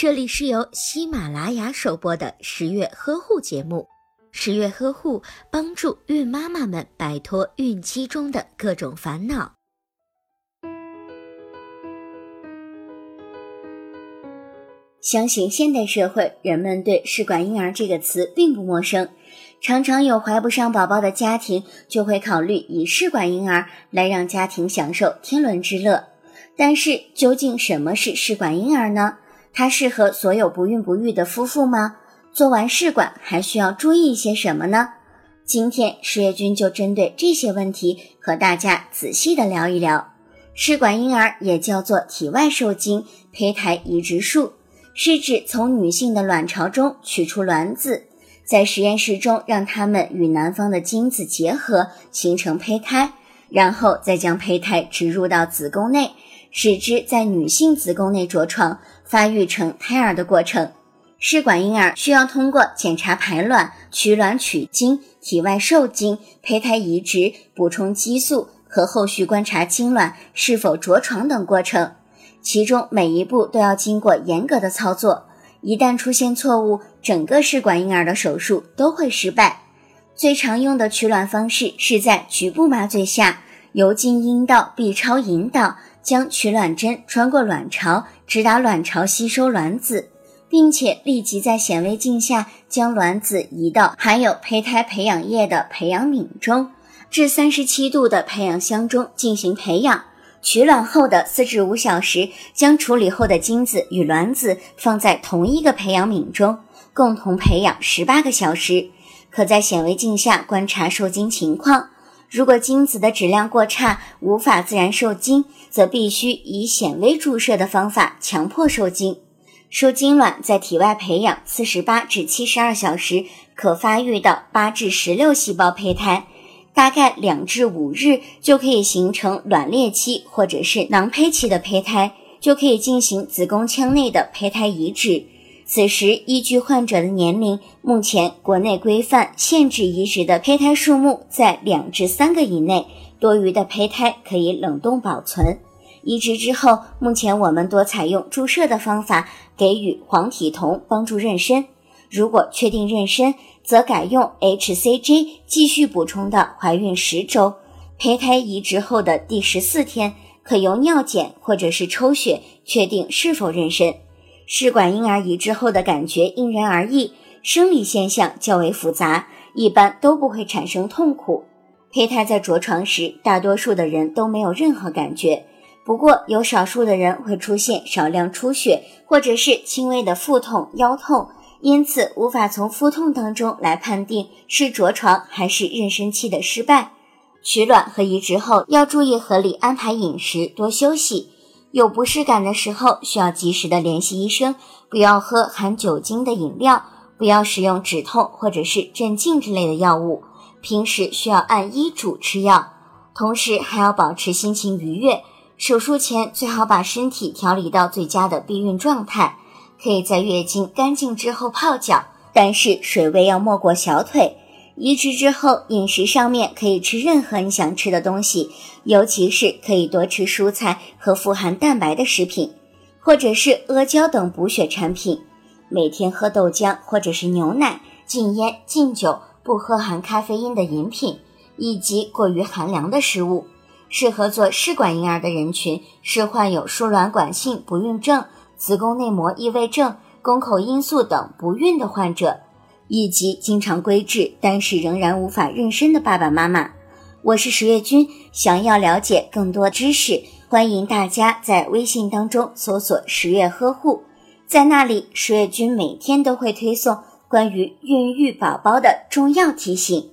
这里是由喜马拉雅首播的十月呵护节目。十月呵护帮助孕妈妈们摆脱孕期中的各种烦恼。相信现代社会人们对“试管婴儿”这个词并不陌生，常常有怀不上宝宝的家庭就会考虑以试管婴儿来让家庭享受天伦之乐。但是，究竟什么是试管婴儿呢？它适合所有不孕不育的夫妇吗？做完试管还需要注意一些什么呢？今天十月君就针对这些问题和大家仔细的聊一聊。试管婴儿也叫做体外受精胚胎移植术，是指从女性的卵巢中取出卵子，在实验室中让它们与男方的精子结合，形成胚胎，然后再将胚胎植入到子宫内，使之在女性子宫内着床。发育成胎儿的过程，试管婴儿需要通过检查排卵、取卵取精、体外受精、胚胎移植、补充激素和后续观察精卵是否着床等过程，其中每一步都要经过严格的操作，一旦出现错误，整个试管婴儿的手术都会失败。最常用的取卵方式是在局部麻醉下，由经阴道 B 超引导。将取卵针穿过卵巢，直达卵巢吸收卵子，并且立即在显微镜下将卵子移到含有胚胎培养液的培养皿中，至三十七度的培养箱中进行培养。取卵后的四至五小时，将处理后的精子与卵子放在同一个培养皿中，共同培养十八个小时，可在显微镜下观察受精情况。如果精子的质量过差，无法自然受精，则必须以显微注射的方法强迫受精。受精卵在体外培养四十八至七十二小时，可发育到八至十六细胞胚胎，大概两至五日就可以形成卵裂期或者是囊胚期的胚胎，就可以进行子宫腔内的胚胎移植。此时，依据患者的年龄，目前国内规范限制移植的胚胎数目在两至三个以内，多余的胚胎可以冷冻保存。移植之后，目前我们多采用注射的方法，给予黄体酮帮助妊娠。如果确定妊娠，则改用 hCG 继续补充到怀孕十周。胚胎移植后的第十四天，可由尿检或者是抽血确定是否妊娠。试管婴儿移植后的感觉因人而异，生理现象较为复杂，一般都不会产生痛苦。胚胎在着床时，大多数的人都没有任何感觉，不过有少数的人会出现少量出血或者是轻微的腹痛、腰痛，因此无法从腹痛当中来判定是着床还是妊娠期的失败。取卵和移植后要注意合理安排饮食，多休息。有不适感的时候，需要及时的联系医生。不要喝含酒精的饮料，不要使用止痛或者是镇静之类的药物。平时需要按医嘱吃药，同时还要保持心情愉悦。手术前最好把身体调理到最佳的避孕状态，可以在月经干净之后泡脚，但是水位要没过小腿。移植之后，饮食上面可以吃任何你想吃的东西，尤其是可以多吃蔬菜和富含蛋白的食品，或者是阿胶等补血产品。每天喝豆浆或者是牛奶，禁烟禁酒，不喝含咖啡因的饮品，以及过于寒凉的食物。适合做试管婴儿的人群是患有输卵管性不孕症、子宫内膜异位症、宫口因素等不孕的患者。以及经常规制但是仍然无法妊娠的爸爸妈妈，我是十月君。想要了解更多知识，欢迎大家在微信当中搜索“十月呵护”，在那里十月君每天都会推送关于孕育宝宝的重要提醒。